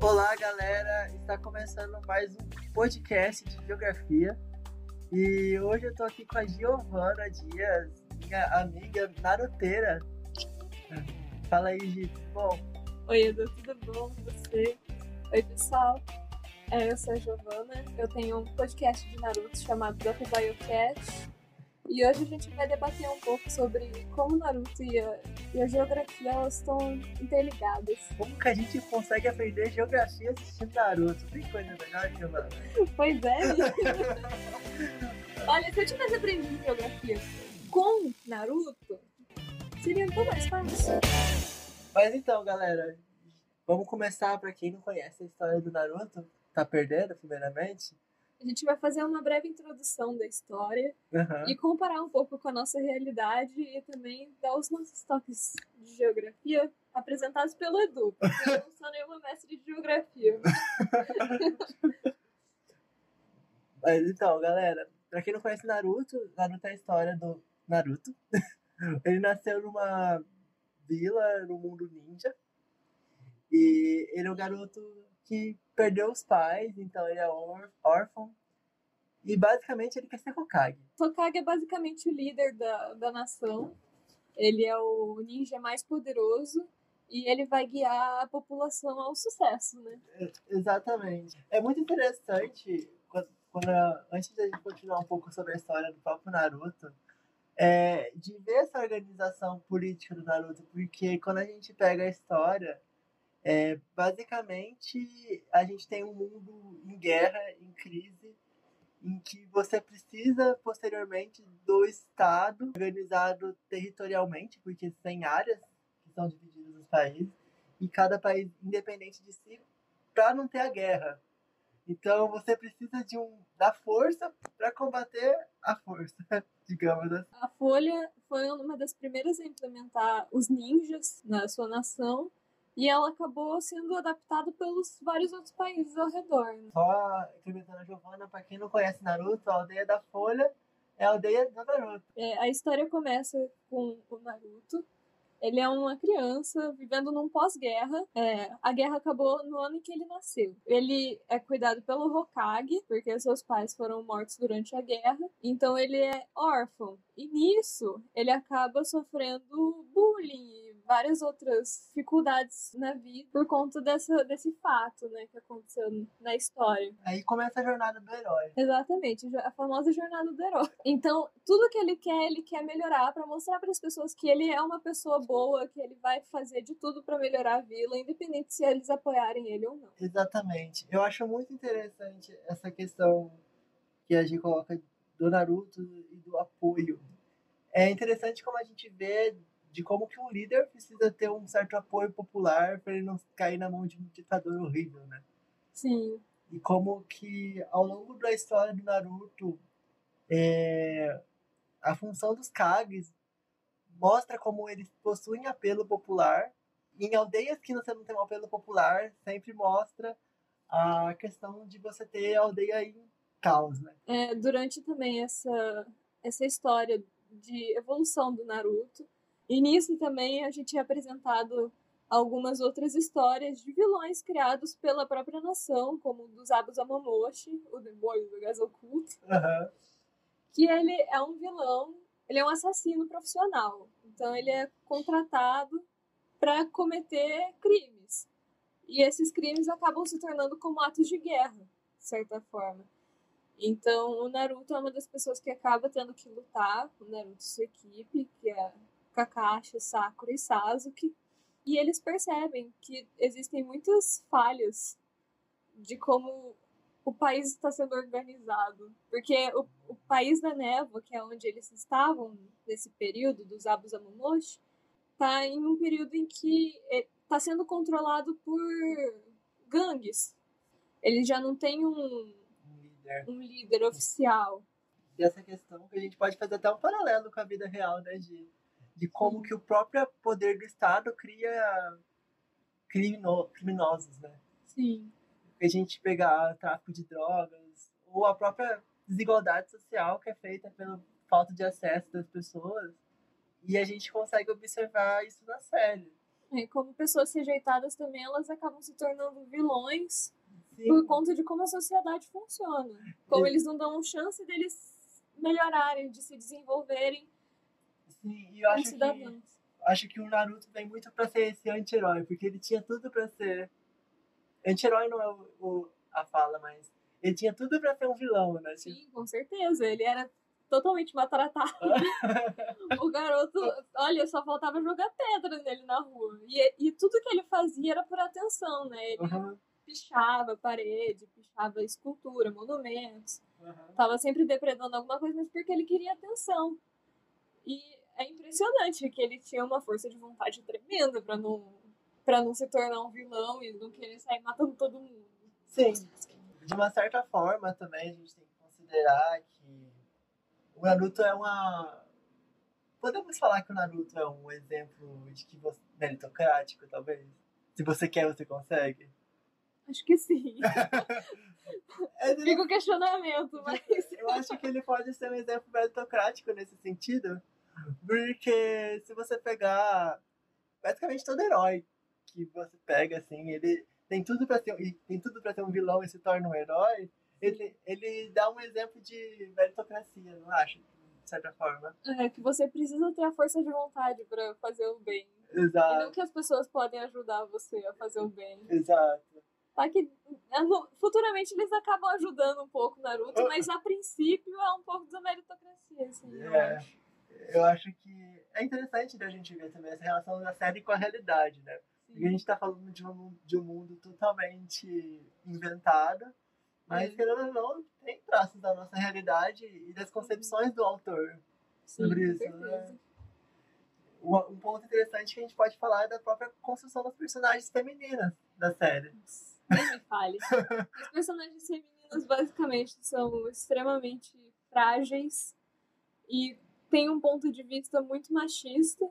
Olá, galera! Está começando mais um podcast de geografia. E hoje eu tô aqui com a Giovana Dias, minha amiga naruteira. Fala aí, Gi. Bom, Oi, Edu, tudo bom com você? Oi, pessoal. É, eu sou a Giovana, eu tenho um podcast de Naruto chamado Dota Biocast. E hoje a gente vai debater um pouco sobre como Naruto e a, e a geografia elas estão interligadas. como que a gente consegue aprender geografia assistindo Naruto? Tem coisa melhor, Giovana? Pois é. Olha, se eu tivesse aprendido geografia com Naruto, seria tão mais fácil. Mas então, galera, vamos começar para quem não conhece a história do Naruto. Tá perdendo, primeiramente? A gente vai fazer uma breve introdução da história Aham. e comparar um pouco com a nossa realidade e também dar os nossos toques de geografia apresentados pelo Edu. porque Eu não sou nenhuma mestre de geografia. Mas então, galera, pra quem não conhece Naruto, Naruto é a história do Naruto. ele nasceu numa vila no mundo ninja. E ele é um garoto que perdeu os pais, então ele é órf- órfão. E basicamente ele quer ser Hokage. Hokage é basicamente o líder da, da nação. Ele é o ninja mais poderoso e ele vai guiar a população ao sucesso, né? Exatamente. É muito interessante, quando, quando a- antes da gente continuar um pouco sobre a história do próprio Naruto, é, de ver essa organização política do Naruto, porque quando a gente pega a história, é, basicamente a gente tem um mundo em guerra, em crise, em que você precisa posteriormente do Estado organizado territorialmente, porque tem áreas que são divididas nos países, e cada país independente de si para não ter a guerra. Então você precisa de um da força para combater a força, digamos assim. A Folha foi uma das primeiras a implementar os ninjas na sua nação e ela acabou sendo adaptada pelos vários outros países ao redor. né? Só incrementando a Giovana, para quem não conhece Naruto, a aldeia da Folha é a aldeia do Naruto. É, a história começa com o Naruto. Ele é uma criança vivendo num pós-guerra. É, a guerra acabou no ano em que ele nasceu. Ele é cuidado pelo Hokage, porque seus pais foram mortos durante a guerra. Então ele é órfão. E nisso, ele acaba sofrendo bullying várias outras dificuldades na vida por conta dessa, desse fato né, que aconteceu na história. Aí começa a jornada do herói. Exatamente, a famosa jornada do herói. Então, tudo que ele quer, ele quer melhorar pra mostrar para as pessoas que ele é uma pessoa boa, que ele vai fazer de tudo pra melhorar a vila, independente se eles apoiarem ele ou não. Exatamente. Eu acho muito interessante essa questão que a gente coloca do Naruto e do apoio. É interessante como a gente vê de como que um líder precisa ter um certo apoio popular para ele não cair na mão de um ditador horrível, né? Sim, E como que ao longo da história do Naruto, é, a função dos Kages mostra como eles possuem apelo popular. Em aldeias que você não tem um apelo popular, sempre mostra a questão de você ter a aldeia em caos, né? é, durante também essa, essa história de evolução do Naruto, e nisso também a gente é apresentado algumas outras histórias de vilões criados pela própria nação, como o dos Abus Amomoshi, o demônio do gás oculto. Aham. que ele é um vilão, ele é um assassino profissional. Então ele é contratado para cometer crimes. E esses crimes acabam se tornando como atos de guerra, de certa forma. Então o Naruto é uma das pessoas que acaba tendo que lutar, o Naruto e sua equipe, que é Kakashi, Sakura e Sasuke. E eles percebem que existem muitas falhas de como o país está sendo organizado. Porque o, o país da névoa, que é onde eles estavam nesse período dos Abus Amumoshi, está em um período em que está sendo controlado por gangues. Eles já não têm um, Um líder. um líder oficial. E essa questão que a gente pode fazer até um paralelo com a vida real, né? De, de como que o próprio poder do Estado cria crimino, criminosos, né? Sim. a gente pegar tráfico de drogas ou a própria desigualdade social que é feita pela falta de acesso das pessoas e a gente consegue observar isso na série. É, como pessoas rejeitadas também, elas acabam se tornando vilões Sim. por conta de como a sociedade funciona. Como Sim. eles não dão chance deles melhorarem, de se desenvolverem Sim, e eu acho que, acho que o Naruto vem muito pra ser esse anti-herói, porque ele tinha tudo pra ser. Anti-herói não é o, o- a fala, mas ele tinha tudo pra ser um vilão, né? Tipo, Sim, com certeza. Ele era totalmente maltratado. o garoto, olha, só faltava jogar pedra nele na rua. E, e tudo que ele fazia era por atenção, né? Ele Aham, pichava parede, pichava escultura, monumentos. aham. Tava sempre depredando alguma coisa, mas porque ele queria atenção. E é impressionante que ele tinha uma força de vontade tremenda pra não, pra não se tornar um vilão e não querer sair matando todo mundo. Sim, de uma certa forma também a gente tem que considerar que o Naruto é uma. Podemos falar que o Naruto é um exemplo de que você. meritocrático, talvez? Se você quer, você consegue. Acho que sim. É, Fica o questionamento, mas. Eu acho que ele pode ser um exemplo meritocrático nesse sentido, porque se você pegar basicamente todo herói que você pega, assim, ele tem tudo para ser, tem tudo para ser um vilão e se torna um herói, ele, ele dá um exemplo de meritocracia, não acha? De certa forma. É que você precisa ter a força de vontade pra fazer o bem. E não Exato, que as pessoas podem ajudar você a fazer o bem. exato. Tá que futuramente eles acabam ajudando um pouco o Naruto, mas a princípio é um pouco da meritocracia, assim, eu É. acho. Eu acho que é interessante da gente ver também essa relação da série com a realidade, né? Porque a gente tá falando de um, de um mundo totalmente inventado, mas É. querendo ou não, tem traços da nossa realidade e das concepções do autor. Sim, sobre isso, né? Um ponto interessante que a gente pode falar é da própria construção das personagens femininas da série. Nem me fale. As personagens femininas basicamente são extremamente frágeis e têm um ponto de vista muito machista.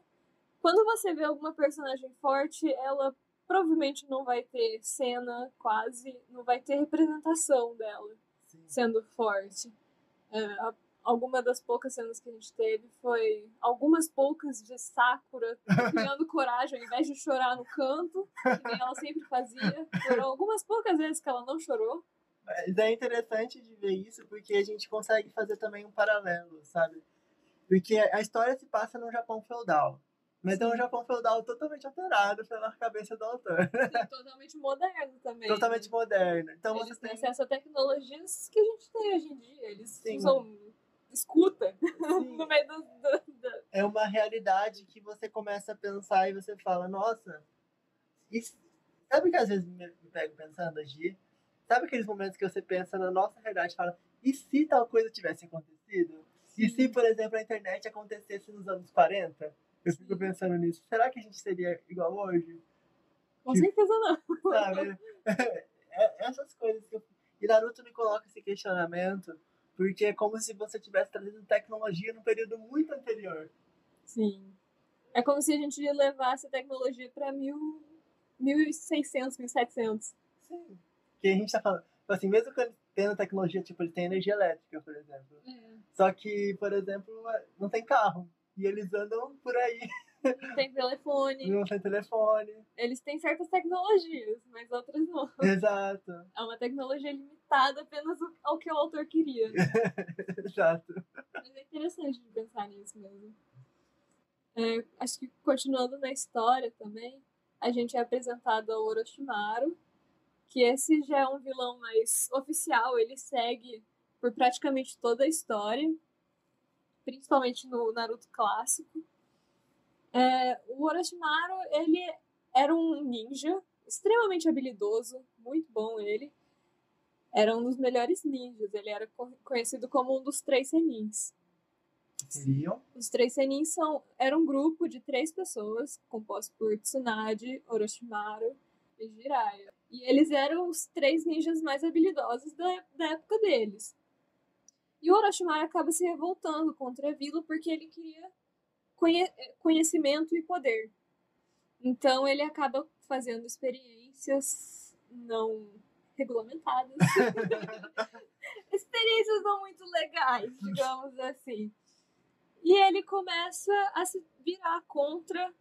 Quando você vê alguma personagem forte, ela provavelmente não vai ter cena, quase, não vai ter representação dela Sim. sendo forte. É, a- alguma das poucas cenas que a gente teve foi algumas poucas de Sakura criando coragem ao invés de chorar no canto, que nem ela sempre fazia. Foram algumas poucas vezes que ela não chorou. Mas é interessante de ver isso porque a gente consegue fazer também um paralelo, sabe? Porque a história se passa no Japão feudal. Mas é um Japão feudal totalmente alterado pela cabeça do autor. Sim, totalmente moderno também. totalmente moderno. Então Eles você têm tem. acesso a tecnologias que a gente tem hoje em dia. Eles Sim. usam escuta Sim, no meio do, do, do- é uma realidade que você começa a pensar e você fala, nossa, isso... sabe que às vezes me, me pego pensando, Gi? Sabe aqueles momentos que você pensa na nossa realidade e fala, e se tal coisa tivesse acontecido? E se, por exemplo, a internet acontecesse nos anos 40? Eu fico pensando nisso. Será que a gente seria igual hoje? Com certeza não. Sabe? É- essas coisas que eu... E Naruto me coloca esse questionamento porque é como se você tivesse trazido tecnologia num período muito anterior. Sim. É como se a gente levasse a tecnologia para mil, 1600, 1700. Sim. Que a gente tá falando. tipo Assim, mesmo quando tendo tecnologia, tipo, ele tem energia elétrica, por exemplo. Só que, por exemplo, não tem carro. E eles andam por aí, Não tem telefone. não tem telefone. Eles têm certas tecnologias, mas outras não. Exato, É uma tecnologia limitada apenas ao- ao que o autor queria. exato. Mas é interessante de pensar nisso mesmo. É, acho que continuando na história também, a gente é apresentado ao Orochimaru, que esse já é um vilão mais oficial, ele segue por praticamente toda a história, principalmente no Naruto clássico. É, o Orochimaru, ele era um ninja extremamente habilidoso, muito bom ele. Era um dos melhores ninjas, ele era co- conhecido como um dos três senins. Seriam? Os três senins são, era um grupo de três pessoas, composto por Tsunade, Orochimaru e Jiraiya. E eles eram os três ninjas mais habilidosos da, da época deles. E o Orochimaru acaba se revoltando contra a vila porque ele queria conhe- conhecimento e poder. Então ele acaba fazendo experiências não regulamentadas. experiências não muito legais, digamos assim. E ele começa a se virar contra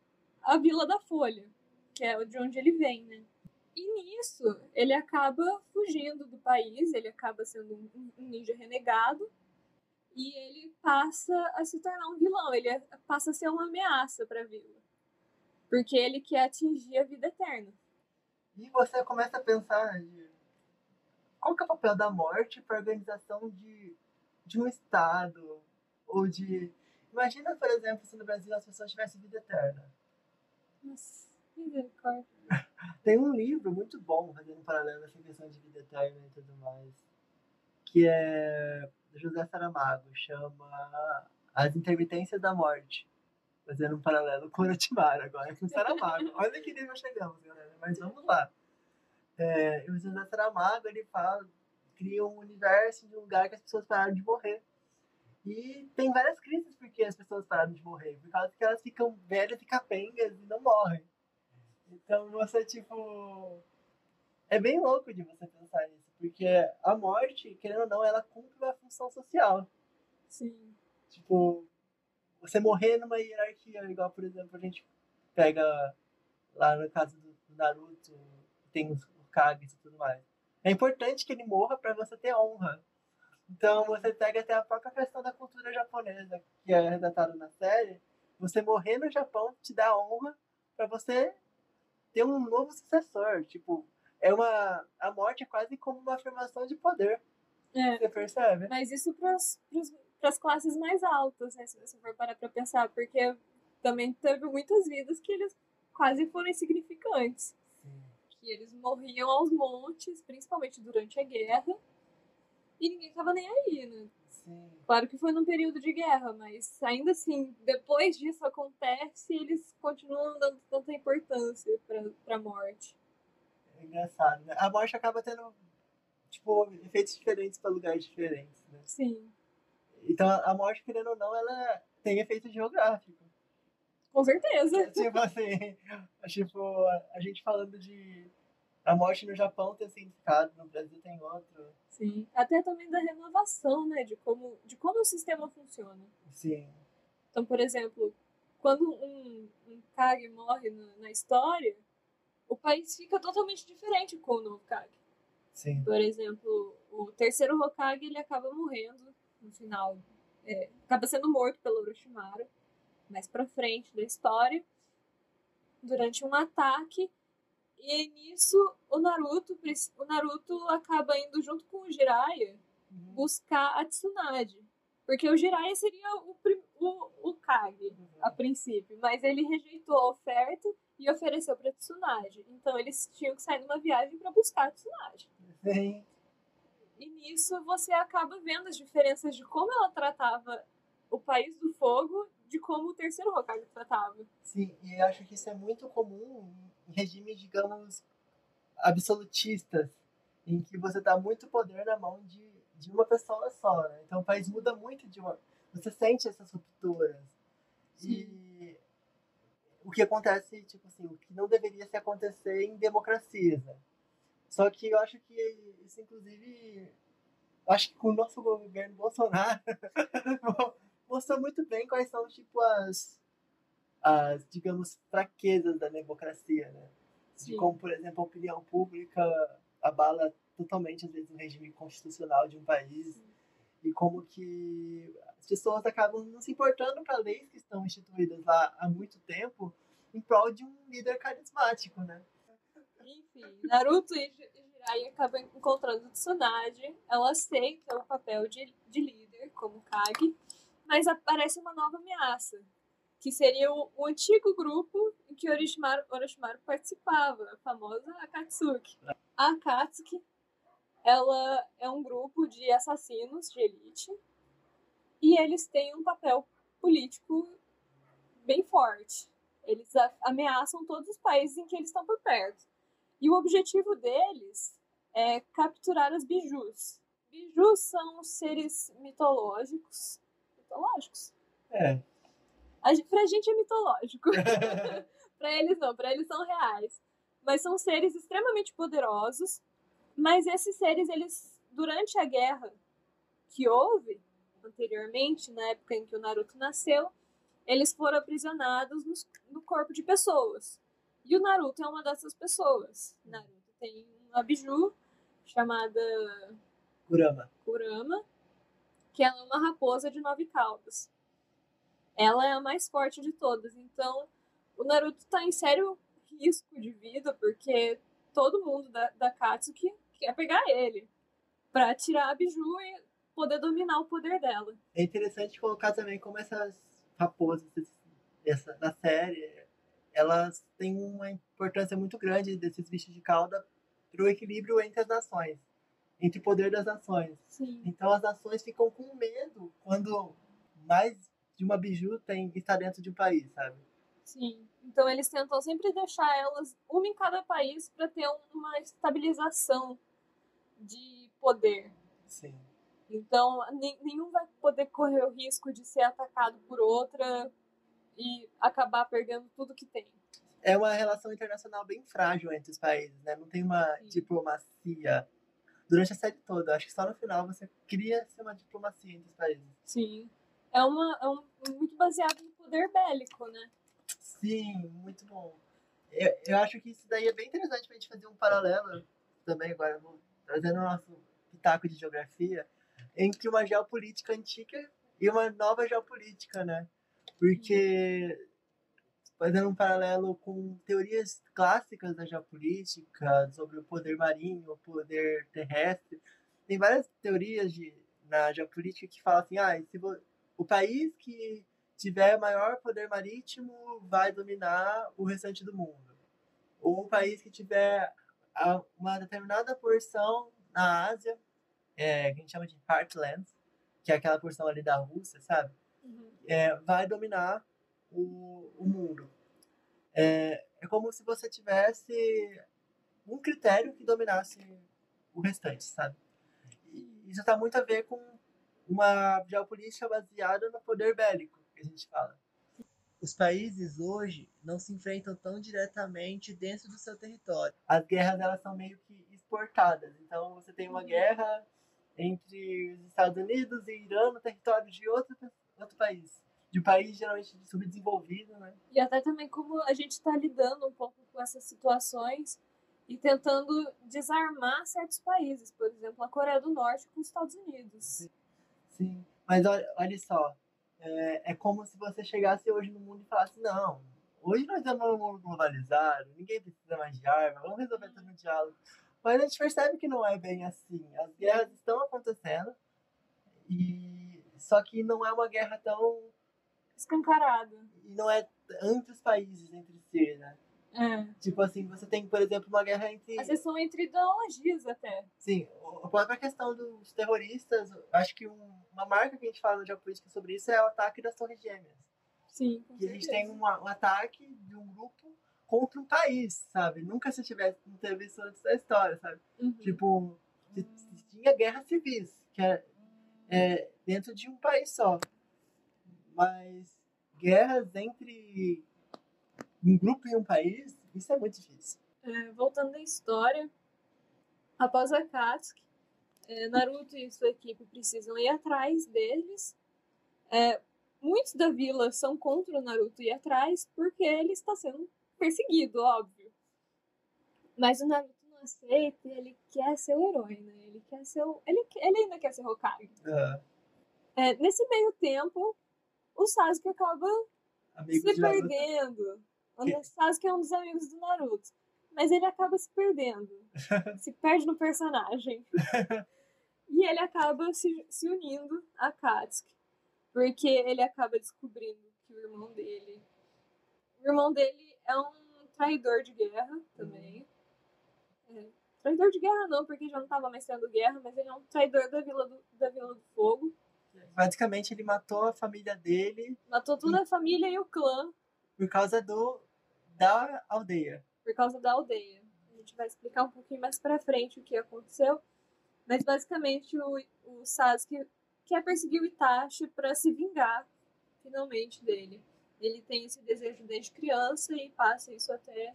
a Vila da Folha. que é de onde ele vem, né? E nisso, ele acaba fugindo do país, ele acaba sendo um ninja renegado, e ele passa a se tornar um vilão, ele é, passa a ser uma ameaça para a vila. Porque ele quer atingir a vida eterna. E você começa a pensar de qual que é o papel da morte para a organização de, de um Estado, ou de... Imagina, por exemplo, se no Brasil as pessoas tivessem vida eterna. Nossa, misericórdia. Tem um livro muito bom, fazendo um paralelo essa questão de vida eterna e tudo mais, que é do José Saramago, chama As Intermitências da Morte. Fazendo um paralelo com o Orochimaru agora, com o Saramago. Olha que nível chegamos, galera, mas vamos lá. É, o José Saramago, ele fala, cria um universo de um lugar que as pessoas pararam de morrer. E tem várias crises porque as pessoas pararam de morrer, por causa que elas ficam velhas e capengas e não morrem. Então você, tipo. É bem louco de você pensar nisso, porque a morte, querendo ou não, ela cumpre uma função social. Sim. Tipo, você morrer numa hierarquia, igual, por exemplo, a gente pega lá no caso do Naruto, tem os Kages e tudo mais. É importante que ele morra para você ter honra. Então você pega até a própria questão da cultura japonesa, que é retratada na série. Você morrer no Japão te dá honra para você ter um novo sucessor. Tipo, é uma. A morte é quase como uma afirmação de poder. É. Você percebe? Mas isso para as classes mais altas, né? Se você for parar para pensar, porque também teve muitas vidas que eles quase foram insignificantes. Sim. Que eles morriam aos montes, principalmente durante a guerra, e ninguém tava nem aí, né? Sim. Claro que foi num período de guerra, mas ainda assim, depois disso acontece, eles continuam dando tanta importância pra, pra morte. É engraçado, né? A morte acaba tendo, tipo, efeitos diferentes para lugares diferentes, né? Sim, Então a morte, querendo ou não, ela tem efeito geográfico. com certeza. tipo assim, tipo, a gente falando de a morte no Japão tem significado, no Brasil tem outro. Sim. Até também da renovação, né? De como, de como o sistema funciona. Sim. Então, por exemplo, quando um, um Kage morre na, na história, o país fica totalmente diferente com o novo Kage. Sim. Por exemplo, o terceiro Hokage ele acaba morrendo no final. É, acaba sendo morto pelo Orochimaru mais pra frente da história durante um ataque. E nisso o Naruto, o Naruto acaba indo junto com o Jiraiya Uhum. buscar a Tsunade. Porque o Jiraiya seria o, o, o Kage a princípio, mas ele rejeitou a oferta e ofereceu pra Tsunade. Então eles tinham que sair numa viagem pra buscar a Tsunade. Sim. E nisso você acaba vendo as diferenças de como ela tratava o país do fogo de como o terceiro Hokage tratava. Sim, e eu acho que isso é muito comum em regimes, digamos, absolutistas, em que você dá muito poder na mão de, de uma pessoa só, né? Então o país muda muito de uma... Você sente essas rupturas. E o que acontece, tipo assim, o que não deveria se acontecer em democracias, né? Só que eu acho que isso, inclusive, acho que com o nosso governo Bolsonaro mostrou muito bem quais são, tipo, as, as digamos, fraquezas da democracia, né? De Sim. como, por exemplo, a opinião pública abala totalmente, às vezes, o regime constitucional de um país e como que as pessoas acabam não se importando para leis que estão instituídas lá há muito tempo em prol de um líder carismático, né? Enfim, Naruto e Ji- e Jiraiya acabam encontrando Tsunade. Ela aceita o papel de, de líder como Kage, mas aparece uma nova ameaça, que seria o, o antigo grupo em que Orochimaru, Orochimaru participava, a famosa Akatsuki. A Akatsuki, ela é um grupo de assassinos de elite e eles têm um papel político bem forte. Eles ameaçam todos os países em que eles estão por perto. E o objetivo deles é capturar as bijus. Bijus são seres mitológicos. Mitológicos? É. Pra gente é mitológico. pra eles não, pra eles são reais. Mas são seres extremamente poderosos. Mas esses seres, eles, durante a guerra que houve anteriormente, na época em que o Naruto nasceu, eles foram aprisionados nos- no corpo de pessoas. E o Naruto é uma dessas pessoas. Naruto tem uma biju chamada Kurama. Kurama, que ela é uma raposa de nove caudas. Ela é a mais forte de todas. Então, o Naruto tá em sério risco de vida, porque todo mundo da, da Katsuki quer pegar ele pra tirar a biju e poder dominar o poder dela. É interessante colocar também como essas raposas essa, da série, elas têm uma importância muito grande desses bichos de cauda para o equilíbrio entre as nações, entre o poder das nações. Sim. Então as nações ficam com medo quando mais de uma biju tem está dentro de um país, sabe? Sim. Então eles tentam sempre deixar elas uma em cada país para ter uma estabilização de poder. Sim. Então nenhum vai poder correr o risco de ser atacado por outra e acabar perdendo tudo que tem. É uma relação internacional bem frágil entre os países, né? Não tem uma Sim. diplomacia durante a série toda. Acho que só no final você cria uma diplomacia entre os países. Sim. É, uma, é um, muito baseado em poder bélico, né? Sim, muito bom. Eu, eu acho que isso daí é bem interessante pra gente fazer um paralelo também, agora trazendo o nosso pitaco de geografia, entre uma geopolítica antiga e uma nova geopolítica, né? Porque, fazendo um paralelo com teorias clássicas da geopolítica, sobre o poder marinho, o poder terrestre, tem várias teorias de, na geopolítica que falam assim, ah, se vo- o país que tiver maior poder marítimo vai dominar o restante do mundo. Ou o país que tiver a- uma determinada porção na Ásia, é, que a gente chama de heartlands, que é aquela porção ali da Rússia, sabe? é, vai dominar o, o mundo. É, é como se você tivesse um critério que dominasse o restante, sabe? E isso está muito a ver com uma geopolítica baseada no poder bélico, que a gente fala. Os países hoje não se enfrentam tão diretamente dentro do seu território. As guerras elas são meio que exportadas. Então você tem uma guerra entre os Estados Unidos e Irã no território de outro, outro país. De um país geralmente subdesenvolvido, né? E até também como a gente está lidando um pouco com essas situações e tentando desarmar certos países, por exemplo, a Coreia do Norte com os Estados Unidos. Sim. Mas olha, olha só, é, é como se você chegasse hoje no mundo e falasse, não, hoje nós estamos num mundo globalizado, ninguém precisa mais de arma, vamos resolver tudo no diálogo. Mas a gente percebe que não é bem assim. As guerras estão acontecendo, e só que não é uma guerra tão. Escancarado. E não é entre os países entre si, né? É. Tipo assim, você tem, por exemplo, uma guerra entre. Às vezes são entre ideologias até. Sim, a própria questão dos terroristas, acho que um- uma marca que a gente fala de geopolítica sobre isso é o ataque das Torres Gêmeas. Sim, com Que a gente tem uma- um ataque de um grupo contra um país, sabe? Nunca se tivesse, não teve isso antes da história, sabe? Uhum. Tipo, se- se tinha guerra civis, que é, é dentro de um país só. Mas guerras entre um grupo e um país, isso é muito difícil. É, voltando à história, após a Katsuki, é, Naruto e sua equipe precisam ir atrás deles. É, muitos da vila são contra o Naruto ir atrás porque ele está sendo perseguido, óbvio. Mas o Naruto não aceita e ele quer ser o herói, né? Ele quer ser o... ele, ele ainda quer ser Hokage. É, nesse meio tempo, o Sasuke acaba Amigos se perdendo. O Sasuke é um dos amigos do Naruto. Mas ele acaba se perdendo. se perde no personagem. e ele acaba se, se unindo a Katsuki. Porque ele acaba descobrindo que o irmão dele. O irmão dele é um traidor de guerra também. É, traidor de guerra não, porque já não estava mais tendo guerra, mas ele é um traidor da Vila do, da Vila do Fogo. Basicamente, ele matou a família dele Matou toda a família e o clã por causa do da aldeia. por causa da aldeia. A gente vai explicar um pouquinho mais pra frente o que aconteceu. Mas basicamente o, o Sasuke quer perseguir o Itachi pra se vingar finalmente dele. Ele tem esse desejo desde criança e passa isso até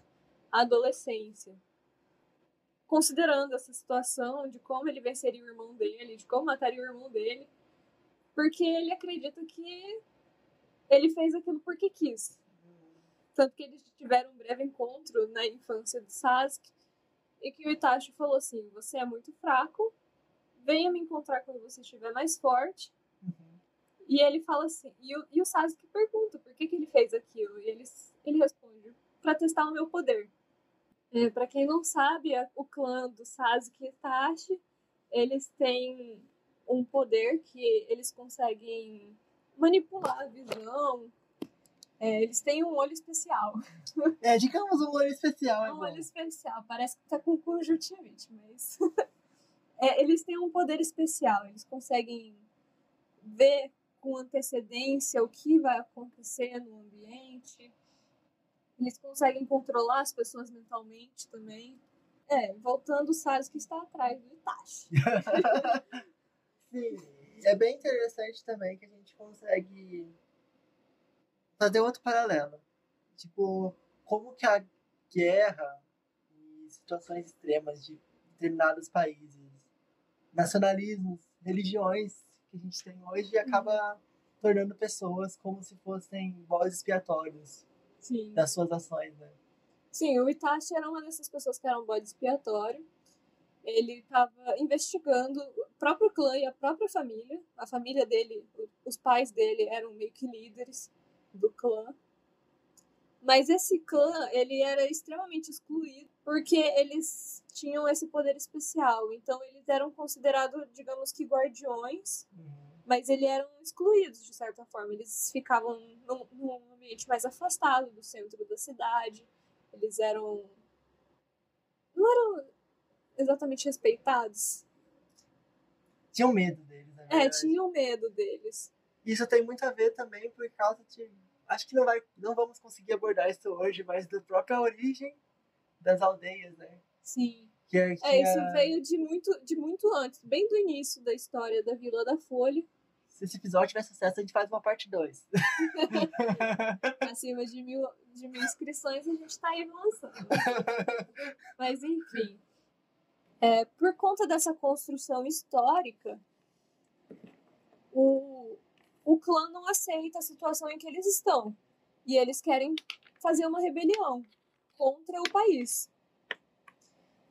a adolescência. Considerando essa situação de como ele venceria o irmão dele, de como mataria o irmão dele, porque ele acredita que ele fez aquilo porque quis. Tanto que eles tiveram um breve encontro na infância de Sasuke e que o Itachi falou assim: Você é muito fraco, venha me encontrar quando você estiver mais forte. Uhum. E ele fala assim: E o, e o Sasuke pergunta por que, que ele fez aquilo. E ele, ele responde: Para testar o meu poder. É, para quem não sabe, o clã do Sasuke e Itachi eles têm um poder que eles conseguem manipular a visão. É, eles têm um olho especial. É, digamos um olho especial. É um bom. olho especial. Parece que tá com conjuntivite, mas. é, eles têm um poder especial. Eles conseguem ver com antecedência o que vai acontecer no ambiente. Eles conseguem controlar as pessoas mentalmente também. É, voltando o Sasuke está atrás do Itachi. Sim, é bem interessante também que a gente consegue fazer outro paralelo. Tipo, como que a guerra e situações extremas de determinados países, nacionalismos, religiões que a gente tem hoje acaba tornando pessoas como se fossem bodes expiatórios Sim. das suas ações, né? Sim, o Itachi era uma dessas pessoas que era um bode expiatório. Ele estava investigando o próprio clã e a própria família. A família dele, os pais dele eram meio que líderes do clã. Mas esse clã, ele era extremamente excluído porque eles tinham esse poder especial. Então eles eram considerados, digamos que guardiões, mas eles eram excluídos de certa forma. Eles ficavam num, num ambiente mais afastado do centro da cidade. Eles eram não eram exatamente respeitados. Tinham medo deles, na É, tinham medo deles. Isso tem muito a ver também por causa de. Acho que não, vai, não vamos conseguir abordar isso hoje, mas da própria origem das aldeias, né? Sim. Que é, que É, isso é- veio de muito, de muito antes, bem do início da história da Vila da Folha. Se esse episódio tiver sucesso, a gente faz uma parte 2. Acima de mil, de mil inscrições, a gente tá aí lançando. Mas, enfim. É, por conta dessa construção histórica, o, o clã não aceita a situação em que eles estão. E eles querem fazer uma rebelião contra o país.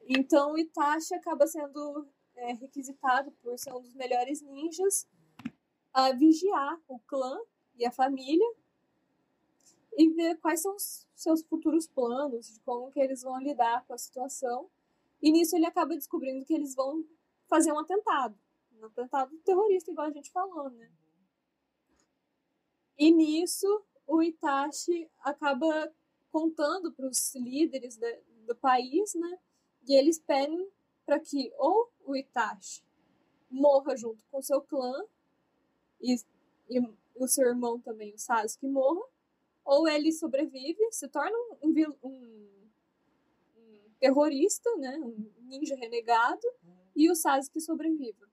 Então, Itachi acaba sendo é, requisitado por ser um dos melhores ninjas a vigiar o clã e a família e ver quais são os seus futuros planos, de como que eles vão lidar com a situação. E nisso ele acaba descobrindo que eles vão fazer um atentado. Um atentado terrorista, igual a gente falou, né? E nisso o Itachi acaba contando para os líderes da- do país, né? E eles pedem para que ou o Itachi morra junto com seu clã e, e o seu irmão também, o Sasuke, morra, ou ele sobrevive, se torna um, um um- terrorista, né? Um ninja renegado, e o Sasuke sobreviva.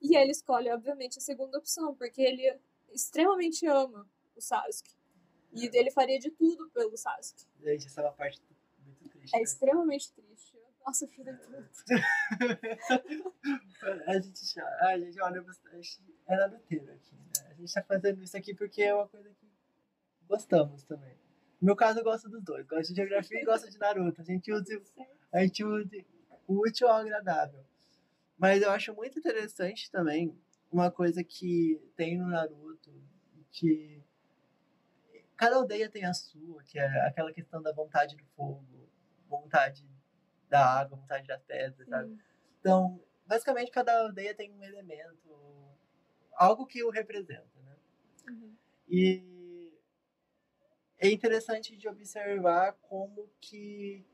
E ele escolhe, obviamente, a segunda opção, porque ele extremamente ama o Sasuke. E ele faria de tudo pelo Sasuke. Gente, essa é uma parte muito triste. É né? extremamente triste. Nossa, filho é tudo. a gente já. A gente olha bastante. É naruteiro aqui, né? A gente tá fazendo isso aqui porque é uma coisa que gostamos também. No meu caso, eu gosto dos dois. Gosto de geografia e gosto de Naruto. A gente usa, a gente usa o útil ao agradável. Mas eu acho muito interessante também uma coisa que tem no Naruto, que cada aldeia tem a sua, que é aquela questão da vontade do fogo, vontade da água, vontade das pedras, sabe? Então, basicamente, cada aldeia tem um elemento, algo que o representa, né? Uhum. E é interessante de observar como que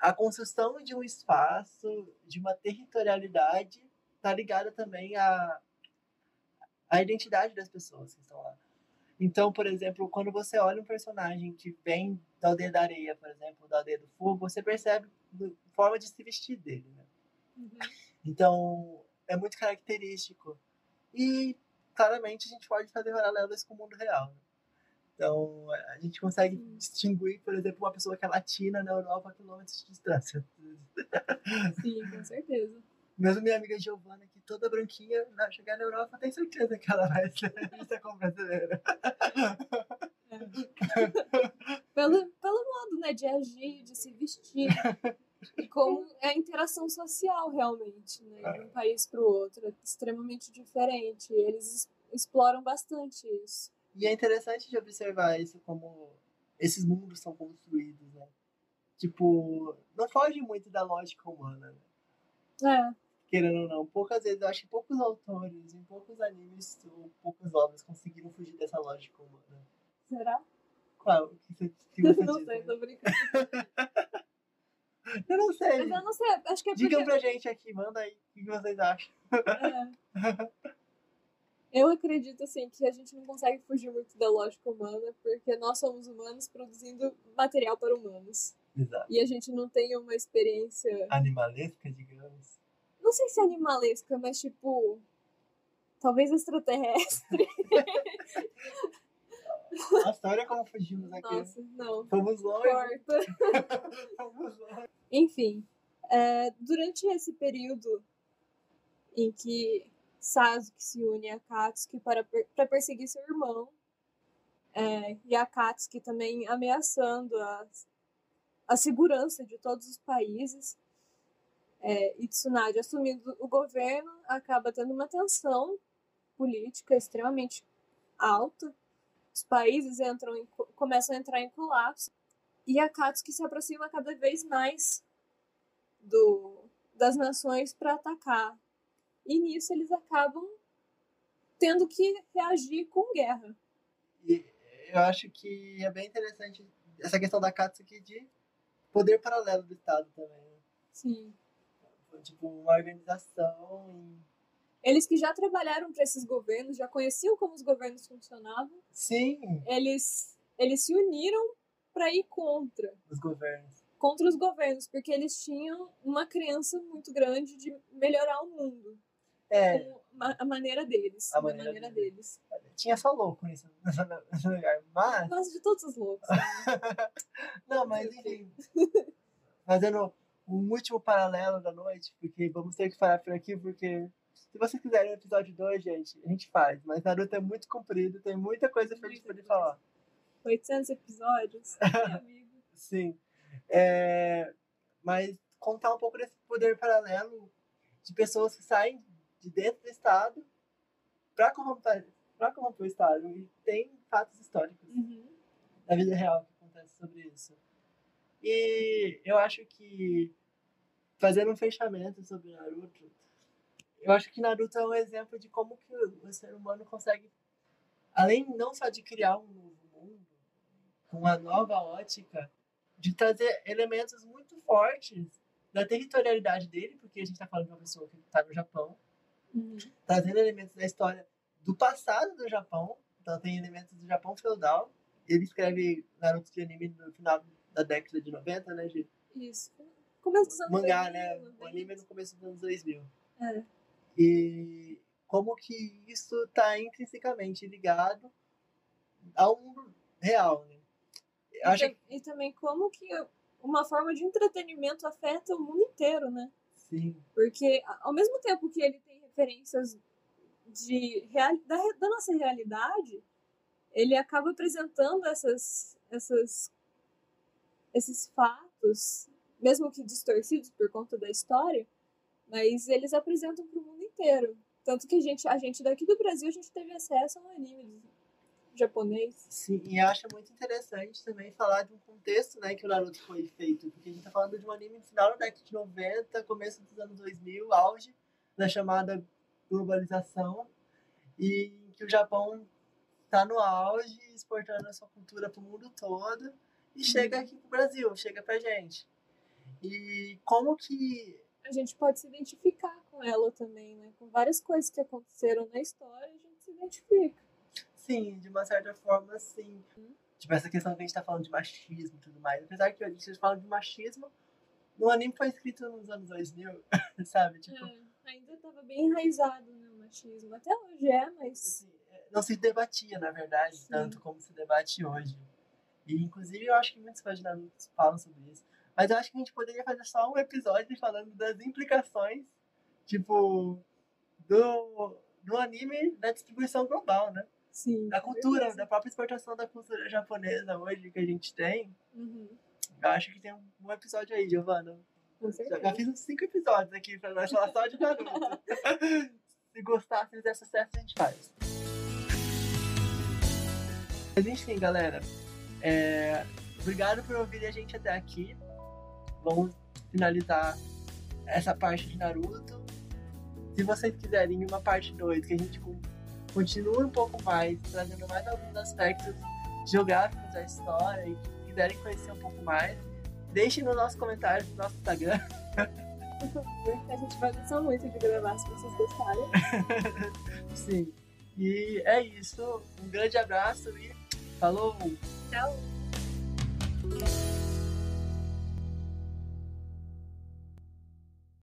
a construção de um espaço, de uma territorialidade, está ligada também à, à identidade das pessoas que estão lá. Então, por exemplo, quando você olha um personagem que vem da aldeia da areia, por exemplo, da aldeia do fogo, você percebe a forma de se vestir dele, né? Uhum. Então, é muito característico. E, claramente, a gente pode fazer paralelos com o mundo real. né? Então, a gente consegue distinguir, por exemplo, uma pessoa que é latina na Europa a quilômetros de distância. Sim, com certeza. Mesmo minha amiga Giovana, que toda branquinha, na chegar na Europa, tem certeza que ela vai ser vista como brasileira. pelo, pelo modo, né, de agir, de se vestir. E como é a interação social, realmente, né? De um país para o outro. É extremamente diferente. Eles es- exploram bastante isso. E é interessante de observar isso como esses mundos são construídos, né? Tipo, não foge muito da lógica humana, né? É, Querendo ou não. Poucas vezes, eu acho que poucos autores, em poucos animes ou poucas obras conseguiram fugir dessa lógica humana. será? Qual? O que você, que você não diz, sei, né? tô brincando. Eu não sei. Mas eu não sei, acho que é porque... Digam pra gente aqui, manda aí o que vocês acham. É. Eu acredito assim que a gente não consegue fugir muito da lógica humana, porque nós somos humanos produzindo material para humanos. Exato. E a gente não tem uma experiência, Animalesca, digamos. Não sei se animalesca, mas tipo talvez extraterrestre. Nossa, olha como fugimos aqui. Nossa, não. Fomos longe. Corta. Fomos longe. Enfim, é, durante esse período em que Sasuke se une a Katsuki para, para perseguir seu irmão, é, e a Katsuki também ameaçando a, a segurança de todos os países, é, e Tsunade assumindo o governo, acaba tendo uma tensão política extremamente alta. Os países entram em co- começam a entrar em colapso e a Katsuki se aproxima cada vez mais do, das nações para atacar. E nisso eles acabam tendo que reagir com guerra. E eu acho que é bem interessante essa questão da Katsuki de poder paralelo do Estado também. né? Sim. Tipo, uma organização. Eles que já trabalharam para esses governos, já conheciam como os governos funcionavam, Sim, eles, eles se uniram para ir contra. os governos. Contra os governos, porque eles tinham uma crença muito grande de melhorar o mundo. É, a maneira deles. A maneira maneira deles. deles. tinha só louco nisso, nesse lugar. Mas, Nossa, de todos os loucos. não, mas enfim. Fazendo um último paralelo da noite, porque vamos ter que parar por aqui, porque se vocês quiserem o episódio 2, gente, a gente faz. Mas Naruto é muito comprido, tem muita coisa pra gente poder falar. 800 episódios. Amigo. Sim. É, mas contar um pouco desse poder paralelo de pessoas que saem de dentro do Estado para corromper, pra corromper o Estado. E tem fatos históricos Uhum. da vida real que acontece sobre isso. E eu acho que, fazendo um fechamento sobre Naruto, eu acho que Naruto é um exemplo de como que o ser humano consegue, além não só de criar um novo mundo, com uma nova ótica, de trazer elementos muito fortes da territorialidade dele, porque a gente está falando de uma pessoa que está no Japão, Uhum. trazendo elementos da história do passado do Japão. Então tem elementos do Japão feudal. Ele escreve Naruto de anime no final da década de 90, né? De Isso. Começo dos anos mangá, 2000, né? 90. O anime no começo dos anos 2000. É. E como que isso está intrinsecamente ligado ao mundo real, né? E, acho e também como que uma forma de entretenimento afeta o mundo inteiro, né? sim. Porque ao mesmo tempo que ele tem referências de real, da, da nossa realidade, ele acaba apresentando essas, essas, esses fatos, mesmo que distorcidos por conta da história, mas eles apresentam para o mundo inteiro. Tanto que a gente, a gente daqui do Brasil, a gente teve acesso a um anime japonês. Sim, e acho muito interessante também falar de um contexto né, que o Naruto foi feito, porque a gente tá falando de um anime no final da década de 90, começo dos anos 2000, auge da chamada globalização, e que o Japão tá no auge, exportando a sua cultura pro mundo todo, e chega aqui pro Brasil, chega pra gente. E como que A gente pode se identificar com ela também, né? Com várias coisas que aconteceram na história, a gente se identifica. Sim, de uma certa forma, sim. Tipo, essa questão que a gente tá falando de machismo e tudo mais. Apesar que a gente fala de machismo, no anime foi escrito nos anos 2000, sabe? Tipo, É, ainda estava bem enraizado né, o machismo. Até hoje é, mas. assim, não se debatia, na verdade, Sim. tanto como se debate hoje. E, inclusive, eu acho que muitos fãs Naruto falam sobre isso. Mas eu acho que a gente poderia fazer só um episódio falando das implicações, tipo, do, do anime na distribuição global, né? Sim. da cultura, da própria exportação da cultura japonesa hoje que a gente tem. Uhum. Eu acho que tem um, episódio aí, Giovana. Com certeza. já fiz uns cinco episódios aqui pra nós falar só de Naruto. se gostar, se fizer sucesso, a gente faz. Mas enfim, galera. é, Obrigado por ouvir a gente até aqui. Vamos finalizar essa parte de Naruto. Se vocês quiserem uma parte 2, que a gente con- continue um pouco mais, trazendo mais alguns aspectos geográficos da história e quiserem conhecer um pouco mais, deixem nos nossos comentários no nosso Instagram. A gente vai gostar muito de gravar se vocês gostarem. Sim. E é isso. Um grande abraço e falou! Tchau!